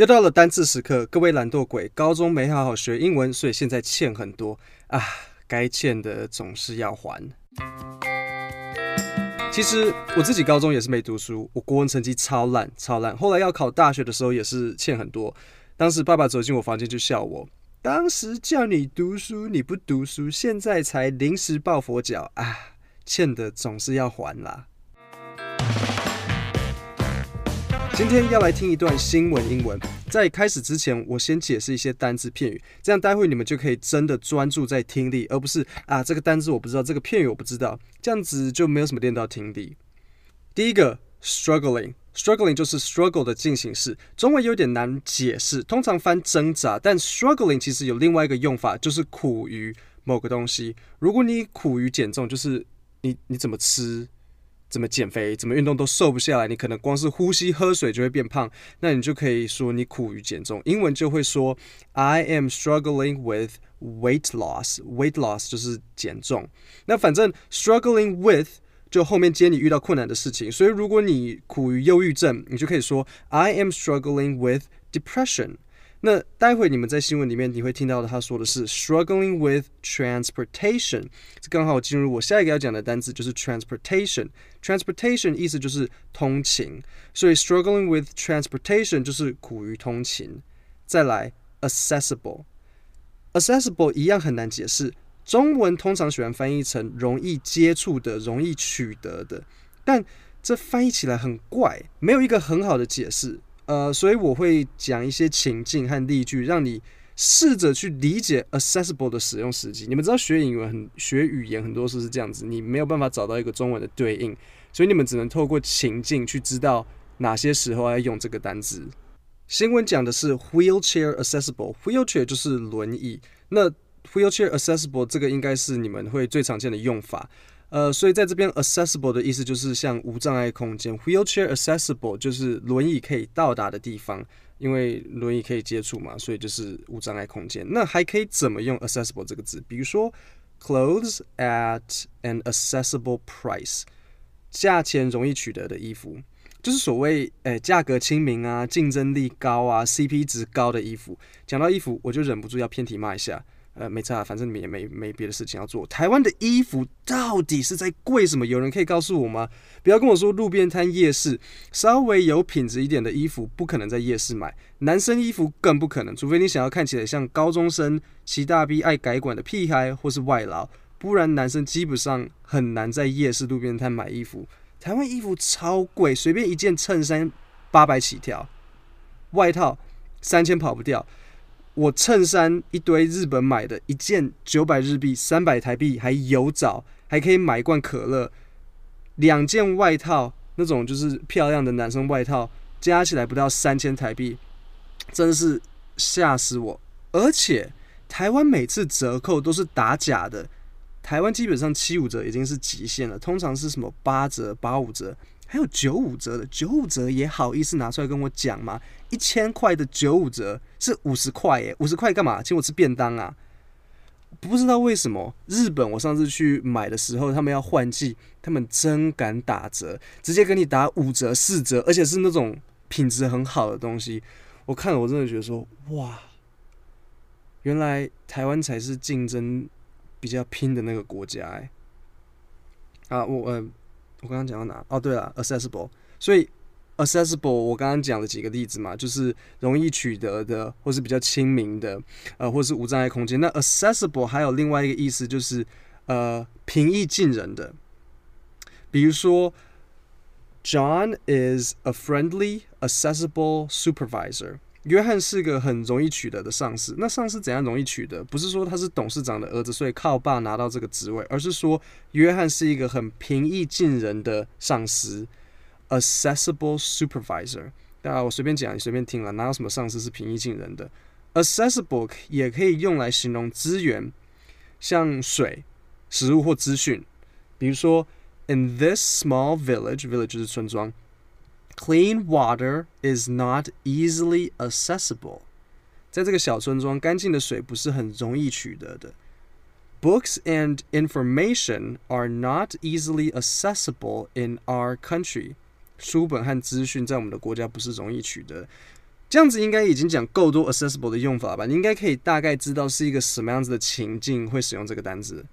又到了单字时刻，各位懒惰鬼，高中没好好学英文，所以现在欠很多啊，该欠的总是要还。其实我自己高中也是没读书，我国文成绩超烂超烂，后来要考大学的时候也是欠很多。当时爸爸走进我房间就笑我，当时叫你读书你不读书，现在才临时抱佛脚啊，欠的总是要还啦。今天要来听一段新闻英文。在开始之前，我先解释一些单字片语，这样待会你们就可以真的专注在听力，而不是啊这个单字我不知道，这个片语我不知道，这样子就没有什么练到听力。第一个，struggling，struggling 就是 struggle 的进行式，中文有点难解释，通常翻挣扎，但 struggling 其实有另外一个用法，就是苦于某个东西。如果你苦于减重，就是你你怎么吃？怎么减肥，怎么运动都瘦不下来，你可能光是呼吸、喝水就会变胖，那你就可以说你苦于减重。英文就会说 I am struggling with weight loss。weight loss 就是减重。那反正 struggling with 就后面接你遇到困难的事情，所以如果你苦于忧郁症，你就可以说 I am struggling with depression。那待会你们在新闻里面你会听到的，他说的是 struggling with transportation，这刚好进入我下一个要讲的单词，就是 transportation。transportation 意思就是通勤，所以 struggling with transportation 就是苦于通勤。再来 accessible，accessible 一样很难解释，中文通常喜欢翻译成容易接触的、容易取得的，但这翻译起来很怪，没有一个很好的解释。呃，所以我会讲一些情境和例句，让你试着去理解 accessible 的使用时机。你们知道学英文很学语言很多时是这样子，你没有办法找到一个中文的对应，所以你们只能透过情境去知道哪些时候要用这个单字。新闻讲的是 wheelchair accessible，wheelchair 就是轮椅，那 wheelchair accessible 这个应该是你们会最常见的用法。呃，所以在这边，accessible 的意思就是像无障碍空间，wheelchair accessible 就是轮椅可以到达的地方，因为轮椅可以接触嘛，所以就是无障碍空间。那还可以怎么用 accessible 这个字？比如说，clothes at an accessible price，价钱容易取得的衣服，就是所谓诶价格亲民啊，竞争力高啊，CP 值高的衣服。讲到衣服，我就忍不住要偏题骂一下。呃，没差，反正你们也没没别的事情要做。台湾的衣服到底是在贵什么？有人可以告诉我吗？不要跟我说路边摊、夜市，稍微有品质一点的衣服不可能在夜市买，男生衣服更不可能，除非你想要看起来像高中生、骑大 B、爱改管的屁孩或是外劳，不然男生基本上很难在夜市、路边摊买衣服。台湾衣服超贵，随便一件衬衫八百起跳，外套三千跑不掉。我衬衫一堆日本买的，一件九百日币，三百台币，还有找，还可以买一罐可乐。两件外套，那种就是漂亮的男生外套，加起来不到三千台币，真的是吓死我。而且台湾每次折扣都是打假的，台湾基本上七五折已经是极限了，通常是什么八折、八五折。还有九五折的，九五折也好意思拿出来跟我讲吗？一千块的九五折是五十块耶，五十块干嘛？请我吃便当啊？不知道为什么日本我上次去买的时候，他们要换季，他们真敢打折，直接给你打五折、四折，而且是那种品质很好的东西。我看了，我真的觉得说，哇，原来台湾才是竞争比较拼的那个国家哎。啊，我嗯。呃我刚刚讲到哪？哦，对了，accessible。所以，accessible，我刚刚讲了几个例子嘛，就是容易取得的，或是比较亲民的，呃，或是无障碍空间。那 accessible 还有另外一个意思，就是呃，平易近人的。比如说，John is a friendly, accessible supervisor。约翰是个很容易取得的上司。那上司怎样容易取得？不是说他是董事长的儿子，所以靠爸拿到这个职位，而是说约翰是一个很平易近人的上司，accessible supervisor。当然，我随便讲，你随便听了，哪有什么上司是平易近人的？accessible 也可以用来形容资源，像水、食物或资讯。比如说，in this small village，village 就是村庄。Clean water is not easily accessible。在这个小村庄，干净的水不是很容易取得的。Books and information are not easily accessible in our country。书本和资讯在我们的国家不是容易取得。 这样子应该已经讲够多 accessible 的用法吧？你应该可以大概知道是一个什么样子的情境会使用这个单字。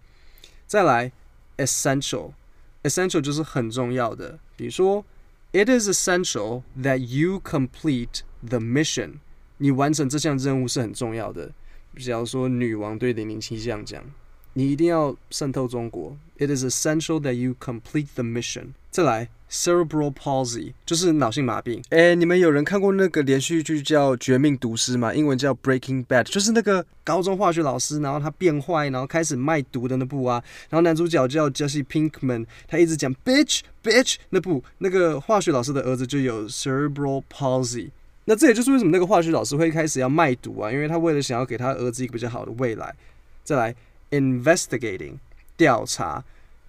再来，essential，essential 就是很重要的。比如说 ，It is essential that you complete the mission。你完成这项任务是很重要的。比如说女王对零零七这样讲。你一定要渗透中国。It is essential that you complete the mission。再来，cerebral palsy 就是脑性麻痹。诶，你们有人看过那个连续剧叫《绝命毒师》吗？英文叫《Breaking Bad》，就是那个高中化学老师，然后他变坏，然后开始卖毒的那部啊。然后男主角叫 Jesse Pinkman，他一直讲 bitch bitch 那部那个化学老师的儿子就有 cerebral palsy。那这也就是为什么那个化学老师会开始要卖毒啊，因为他为了想要给他儿子一个比较好的未来。再来。Investigating 调查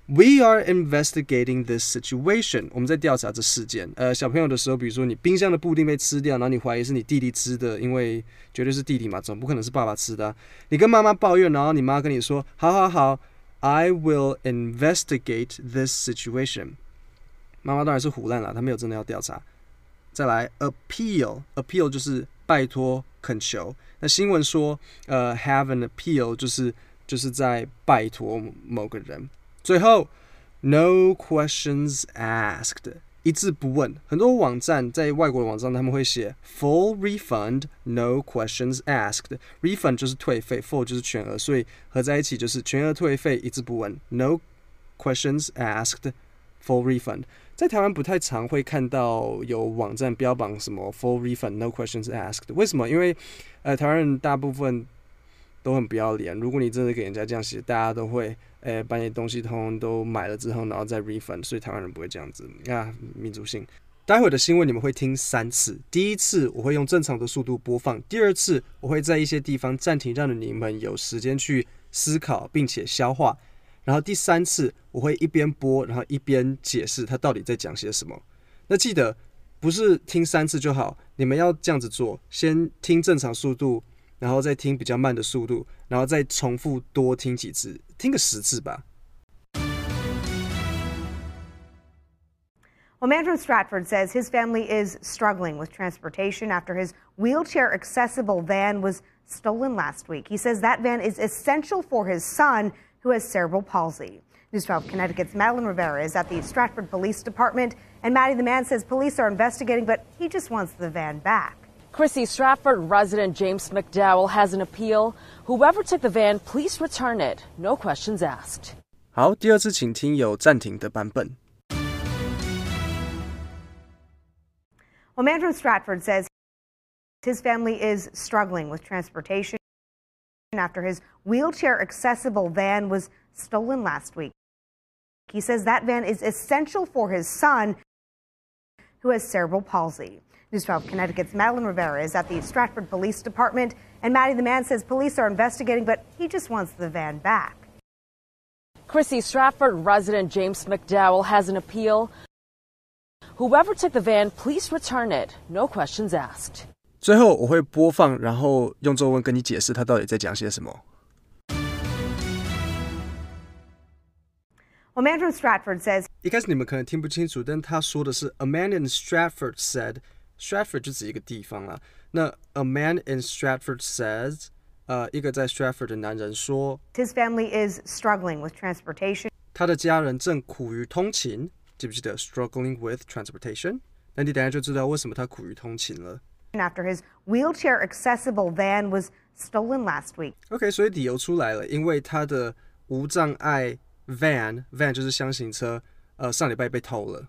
，We are investigating this situation。我们在调查这事件。呃，小朋友的时候，比如说你冰箱的布丁被吃掉，然后你怀疑是你弟弟吃的，因为绝对是弟弟嘛，总不可能是爸爸吃的。你跟妈妈抱怨，然后你妈跟你说：“好好好，I will investigate this situation。”妈妈当然是唬烂了，她没有真的要调查。再来，appeal，appeal 就是拜托、恳求。那新闻说，呃，have an appeal 就是。就是在拜托某个人。最后，no questions asked，一字不问。很多网站在外国的网站，他们会写 full refund，no questions asked。refund 就是退费，full 就是全额，所以合在一起就是全额退费，一字不问，no questions asked，full refund。在台湾不太常会看到有网站标榜什么 full refund，no questions asked。为什么？因为呃，台湾人大部分。都很不要脸。如果你真的给人家这样写，大家都会，诶、把你东西通通都买了之后，然后再 refund。所以台湾人不会这样子啊，民族性。待会的新闻你们会听三次，第一次我会用正常的速度播放，第二次我会在一些地方暂停，让你们有时间去思考并且消化。然后第三次我会一边播，然后一边解释它到底在讲些什么。那记得不是听三次就好，你们要这样子做，先听正常速度。然后再听比较慢的速度，然后再重复多听几次，听个十次吧。Well, man from Stratford says his family is struggling with transportation after his wheelchair accessible van was stolen last week. He says that van is essential for his son, who has cerebral palsy. News 12 Connecticut's Madeline Rivera is at the Stratford Police Department. And Maddie, the man says police are investigating, but he just wants the van back. Chrissy Stratford resident James McDowell has an appeal. Whoever took the van, please return it. No questions asked. 好，第二次请听有暂停的版本。Well, man from Stratford says his family is struggling with transportation after his wheelchair accessible van was stolen last week. He says that van is essential for his son, who has cerebral palsy. News 12 Connecticut's Madeline Rivera is at the Stratford Police Department. And Maddie, the man says police are investigating, but he just wants the van back. Chrissy Stratford resident James McDowell has an appeal. Whoever took the van, please return it. No questions asked. 最后我会播放，然后用中文跟你解释他到底在讲些什么。Well, man from Stratford says. 一开始你们可能听不清楚，但他说的是 A man in Stratford said. Stratford 就指一个地方了。那 A man in Stratford says，呃，一个在 Stratford 的男人说，His family is struggling with transportation。他的家人正苦于通勤，记不记得 struggling with transportation？那你等下就知道为什么他苦于通勤了。After his wheelchair accessible van was stolen last week。OK，所以理由出来了，因为他的无障碍 van，van 就是厢型车，呃，上礼拜被偷了。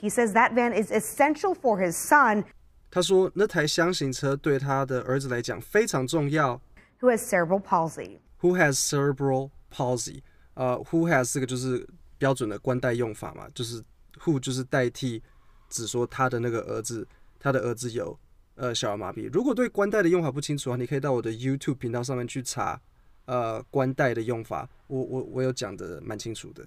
He says that van is essential for his son. 他说那台箱型车对他的儿子来讲非常重要。Who has cerebral palsy? Who has cerebral palsy? 呃、uh,，Who has 这个就是标准的关代用法嘛，就是 Who 就是代替只说他的那个儿子，他的儿子有呃小儿麻痹。如果对关代的用法不清楚啊，你可以到我的 YouTube 频道上面去查呃关代的用法，我我我有讲的蛮清楚的。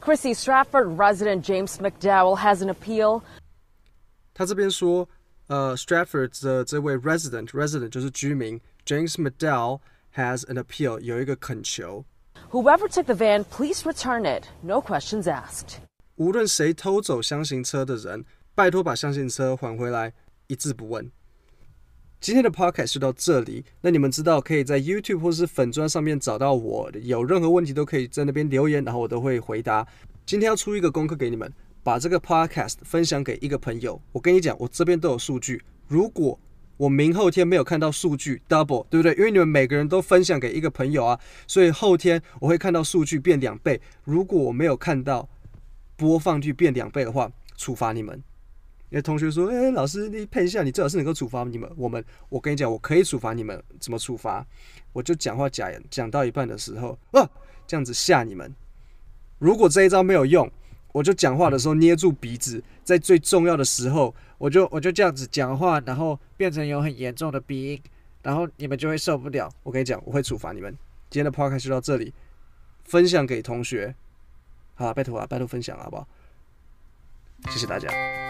Chrissy Stratford resident James McDowell has an appeal. 他这边说，呃，Stratford 的这位 resident，resident 就是居民，James McDowell has an appeal，有一个恳求。Whoever took the van, please return it. No questions asked. 无论谁偷走箱型车的人，拜托把箱型车还回来，一字不问。 今天的 podcast 就到这里。那你们知道可以在 YouTube 或是粉砖上面找到我，有任何问题都可以在那边留言，然后我都会回答。今天要出一个功课给你们，把这个 podcast 分享给一个朋友。我跟你讲，我这边都有数据。如果我明后天没有看到数据 double，对不对？因为你们每个人都分享给一个朋友啊，所以后天我会看到数据变两倍。如果我没有看到播放率变两倍的话，处罚你们。有同学说：“哎、老师，你配一下，你最好是能够处罚你们。我们，我跟你讲，我可以处罚你们。怎么处罚？我就讲话讲讲到一半的时候，啊，这样子吓你们。如果这一招没有用，我就讲话的时候捏住鼻子，在最重要的时候，我就我就这样子讲话，然后变成有很严重的鼻音，然后你们就会受不了。我跟你讲，我会处罚你们。今天的 podcast 就到这里，分享给同学，好，拜托啊，拜托分享好不好？谢谢大家。